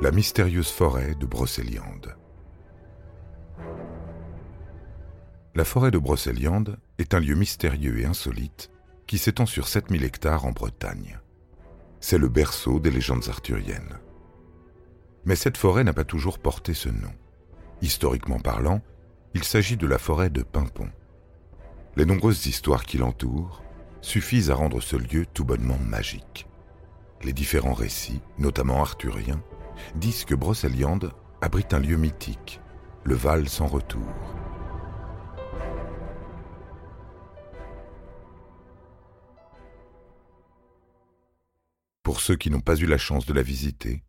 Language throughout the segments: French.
La mystérieuse forêt de Brocéliande. La forêt de Brocéliande est un lieu mystérieux et insolite qui s'étend sur 7000 hectares en Bretagne. C'est le berceau des légendes arthuriennes. Mais cette forêt n'a pas toujours porté ce nom. Historiquement parlant, il s'agit de la forêt de Pimpon. Les nombreuses histoires qui l'entourent suffisent à rendre ce lieu tout bonnement magique. Les différents récits, notamment arthuriens, disent que Brocéliande abrite un lieu mythique, le Val sans retour. Pour ceux qui n'ont pas eu la chance de la visiter,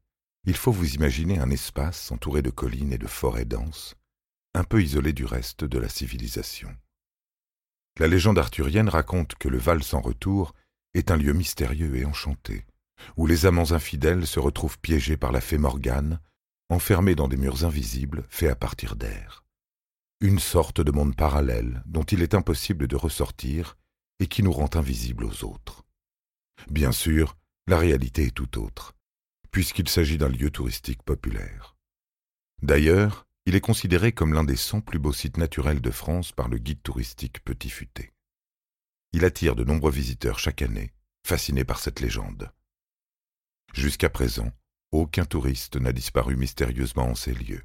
il faut vous imaginer un espace entouré de collines et de forêts denses, un peu isolé du reste de la civilisation. La légende arthurienne raconte que le Val sans retour est un lieu mystérieux et enchanté, où les amants infidèles se retrouvent piégés par la fée Morgane, enfermés dans des murs invisibles faits à partir d'air. Une sorte de monde parallèle dont il est impossible de ressortir et qui nous rend invisibles aux autres. Bien sûr, la réalité est tout autre, puisqu'il s'agit d'un lieu touristique populaire. D'ailleurs, il est considéré comme l'un des cent plus beaux sites naturels de France par le guide touristique Petit Futé. Il attire de nombreux visiteurs chaque année, fascinés par cette légende. Jusqu'à présent, aucun touriste n'a disparu mystérieusement en ces lieux.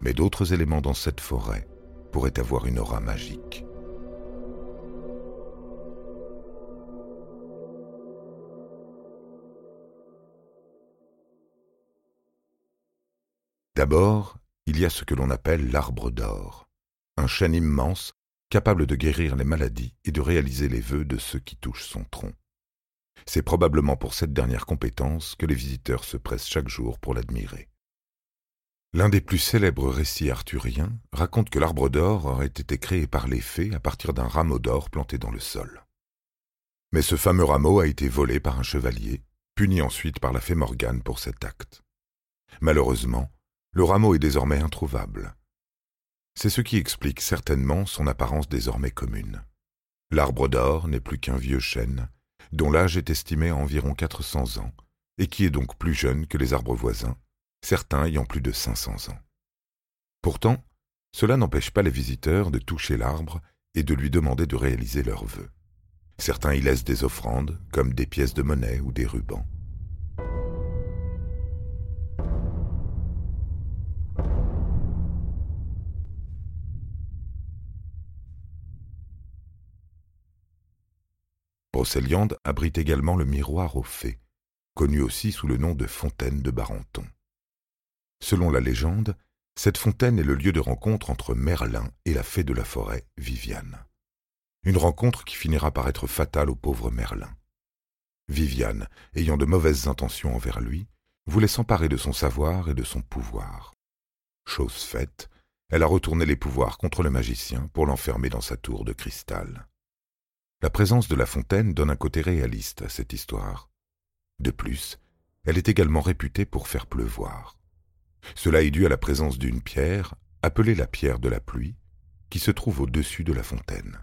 Mais d'autres éléments dans cette forêt pourraient avoir une aura magique. D'abord, il y a ce que l'on appelle l'arbre d'or, un chêne immense capable de guérir les maladies et de réaliser les vœux de ceux qui touchent son tronc. C'est probablement pour cette dernière compétence que les visiteurs se pressent chaque jour pour l'admirer. L'un des plus célèbres récits arthuriens raconte que l'arbre d'or aurait été créé par les fées à partir d'un rameau d'or planté dans le sol. Mais ce fameux rameau a été volé par un chevalier, puni ensuite par la fée Morgane pour cet acte. Malheureusement, le rameau est désormais introuvable. C'est ce qui explique certainement son apparence désormais commune. L'arbre d'or n'est plus qu'un vieux chêne dont l'âge est estimé à environ 400 ans, et qui est donc plus jeune que les arbres voisins, certains ayant plus de 500 ans. Pourtant, cela n'empêche pas les visiteurs de toucher l'arbre et de lui demander de réaliser leurs vœux. Certains y laissent des offrandes, comme des pièces de monnaie ou des rubans. Brocéliande abrite également le miroir aux fées, connu aussi sous le nom de fontaine de Barenton. Selon la légende, cette fontaine est le lieu de rencontre entre Merlin et la fée de la forêt, Viviane. Une rencontre qui finira par être fatale au pauvre Merlin. Viviane, ayant de mauvaises intentions envers lui, voulait s'emparer de son savoir et de son pouvoir. Chose faite, elle a retourné les pouvoirs contre le magicien pour l'enfermer dans sa tour de cristal. La présence de la fontaine donne un côté réaliste à cette histoire. De plus, elle est également réputée pour faire pleuvoir. Cela est dû à la présence d'une pierre, appelée la pierre de la pluie, qui se trouve au-dessus de la fontaine.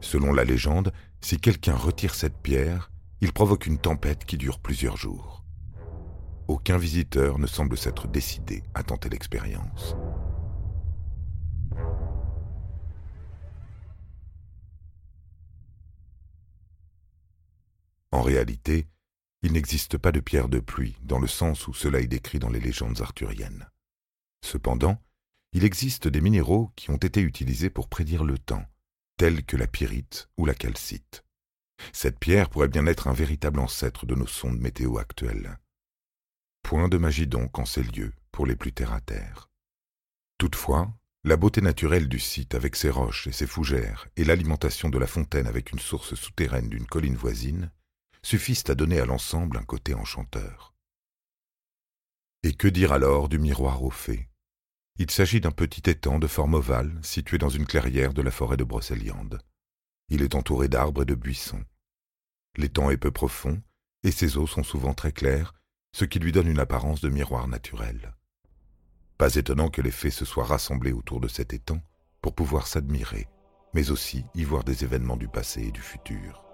Selon la légende, si quelqu'un retire cette pierre, il provoque une tempête qui dure plusieurs jours. Aucun visiteur ne semble s'être décidé à tenter l'expérience. En réalité, il n'existe pas de pierre de pluie dans le sens où cela est décrit dans les légendes arthuriennes. Cependant, il existe des minéraux qui ont été utilisés pour prédire le temps, tels que la pyrite ou la calcite. Cette pierre pourrait bien être un véritable ancêtre de nos sondes météo actuelles. Point de magie donc en ces lieux pour les plus terre à terre. Toutefois, La beauté naturelle du site avec ses roches et ses fougères et l'alimentation de la fontaine avec une source souterraine d'une colline voisine suffisent à donner à l'ensemble un côté enchanteur. Et que dire alors du miroir aux fées? Il s'agit d'un petit étang de forme ovale situé dans une clairière de la forêt de Brocéliande. Il est entouré d'arbres et de buissons. L'étang est peu profond et ses eaux sont souvent très claires, ce qui lui donne une apparence de miroir naturel. Pas étonnant que les fées se soient rassemblées autour de cet étang pour pouvoir s'admirer, mais aussi y voir des événements du passé et du futur.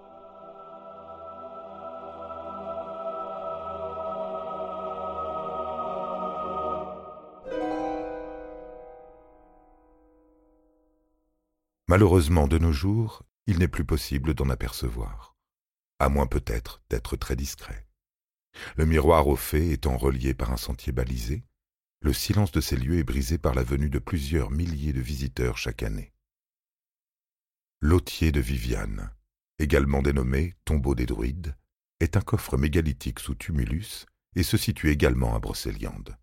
Malheureusement, de nos jours, il n'est plus possible d'en apercevoir, à moins peut-être d'être très discret. Le miroir aux fées étant relié par un sentier balisé, le silence de ces lieux est brisé par la venue de plusieurs milliers de visiteurs chaque année. L'Autier de Viviane, également dénommé Tombeau des Druides, est un coffre mégalithique sous tumulus et se situe également à Brocéliande.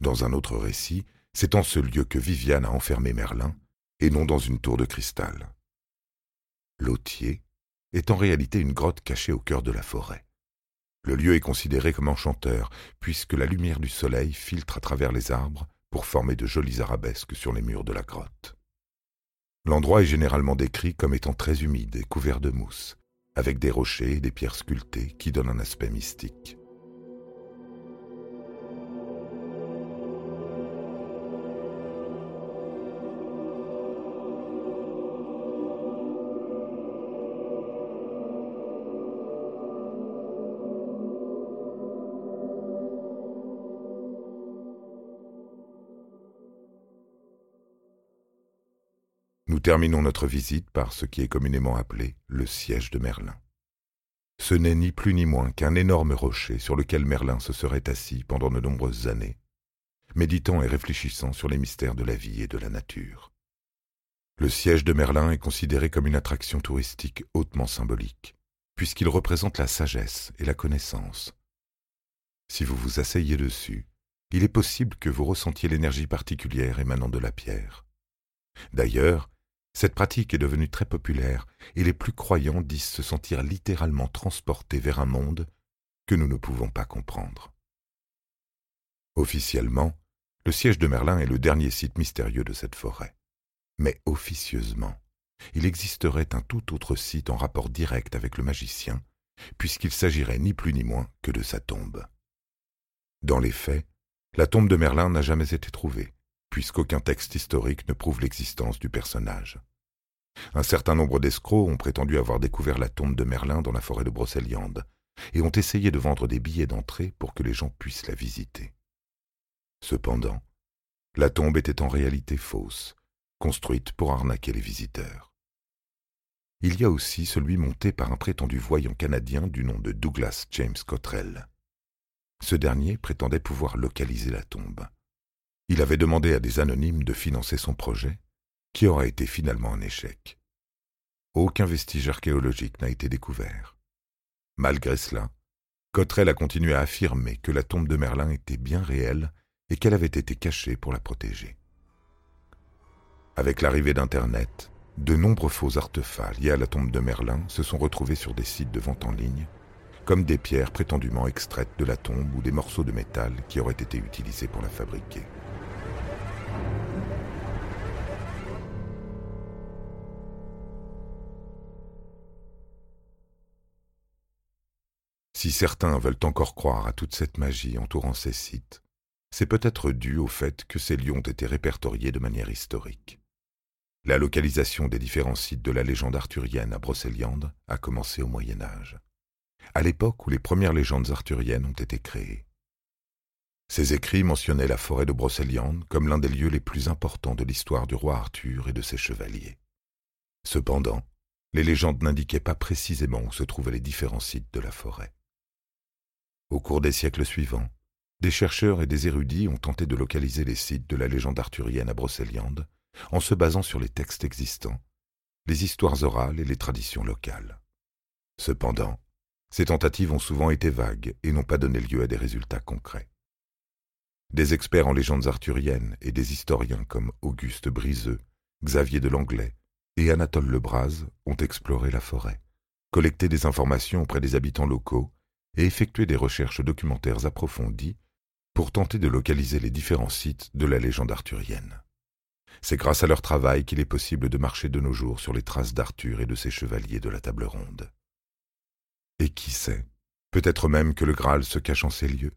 Dans un autre récit, c'est en ce lieu que Viviane a enfermé Merlin et non dans une tour de cristal. L'Autier est en réalité une grotte cachée au cœur de la forêt. Le lieu est considéré comme enchanteur, puisque la lumière du soleil filtre à travers les arbres pour former de jolies arabesques sur les murs de la grotte. L'endroit est généralement décrit comme étant très humide et couvert de mousse, avec des rochers et des pierres sculptées qui donnent un aspect mystique. Terminons notre visite par ce qui est communément appelé le siège de Merlin. Ce n'est ni plus ni moins qu'un énorme rocher sur lequel Merlin se serait assis pendant de nombreuses années, méditant et réfléchissant sur les mystères de la vie et de la nature. Le siège de Merlin est considéré comme une attraction touristique hautement symbolique, puisqu'il représente la sagesse et la connaissance. Si vous vous asseyez dessus, il est possible que vous ressentiez l'énergie particulière émanant de la pierre. D'ailleurs, cette pratique est devenue très populaire et les plus croyants disent se sentir littéralement transportés vers un monde que nous ne pouvons pas comprendre. Officiellement, le siège de Merlin est le dernier site mystérieux de cette forêt. Mais officieusement, il existerait un tout autre site en rapport direct avec le magicien, puisqu'il s'agirait ni plus ni moins que de sa tombe. Dans les faits, la tombe de Merlin n'a jamais été trouvée, puisqu'aucun texte historique ne prouve l'existence du personnage. Un certain nombre d'escrocs ont prétendu avoir découvert la tombe de Merlin dans la forêt de Brocéliande, et ont essayé de vendre des billets d'entrée pour que les gens puissent la visiter. Cependant, la tombe était en réalité fausse, construite pour arnaquer les visiteurs. Il y a aussi celui monté par un prétendu voyant canadien du nom de Douglas James Cottrell. Ce dernier prétendait pouvoir localiser la tombe. Il avait demandé à des anonymes de financer son projet, qui aura été finalement un échec. Aucun vestige archéologique n'a été découvert. Malgré cela, Cottrell a continué à affirmer que la tombe de Merlin était bien réelle et qu'elle avait été cachée pour la protéger. Avec l'arrivée d'Internet, de nombreux faux artefacts liés à la tombe de Merlin se sont retrouvés sur des sites de vente en ligne, comme des pierres prétendument extraites de la tombe ou des morceaux de métal qui auraient été utilisés pour la fabriquer. Si certains veulent encore croire à toute cette magie entourant ces sites, c'est peut-être dû au fait que ces lieux ont été répertoriés de manière historique. La localisation des différents sites de la légende arthurienne à Brocéliande a commencé au Moyen Âge, à l'époque où les premières légendes arthuriennes ont été créées. Ces écrits mentionnaient la forêt de Brocéliande comme l'un des lieux les plus importants de l'histoire du roi Arthur et de ses chevaliers. Cependant, les légendes n'indiquaient pas précisément où se trouvaient les différents sites de la forêt. Au cours des siècles suivants, des chercheurs et des érudits ont tenté de localiser les sites de la légende arthurienne à Brocéliande en se basant sur les textes existants, les histoires orales et les traditions locales. Cependant, ces tentatives ont souvent été vagues et n'ont pas donné lieu à des résultats concrets. Des experts en légendes arthuriennes et des historiens comme Auguste Briseux, Xavier de Langlais et Anatole Lebras ont exploré la forêt, collecté des informations auprès des habitants locaux et effectué des recherches documentaires approfondies pour tenter de localiser les différents sites de la légende arthurienne. C'est grâce à leur travail qu'il est possible de marcher de nos jours sur les traces d'Arthur et de ses chevaliers de la table ronde. Et qui sait, peut-être même que le Graal se cache en ces lieux.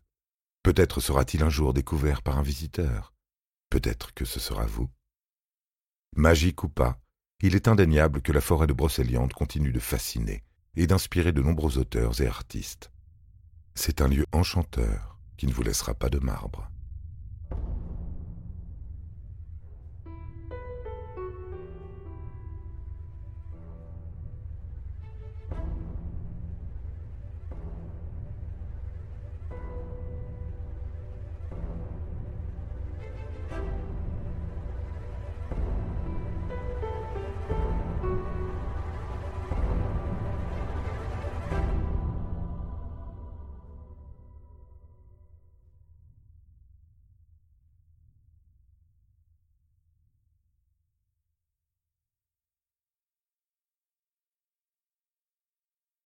Peut-être sera-t-il un jour découvert par un visiteur. Peut-être que ce sera vous. Magique ou pas, il est indéniable que la forêt de Brocéliande continue de fasciner et d'inspirer de nombreux auteurs et artistes. C'est un lieu enchanteur qui ne vous laissera pas de marbre.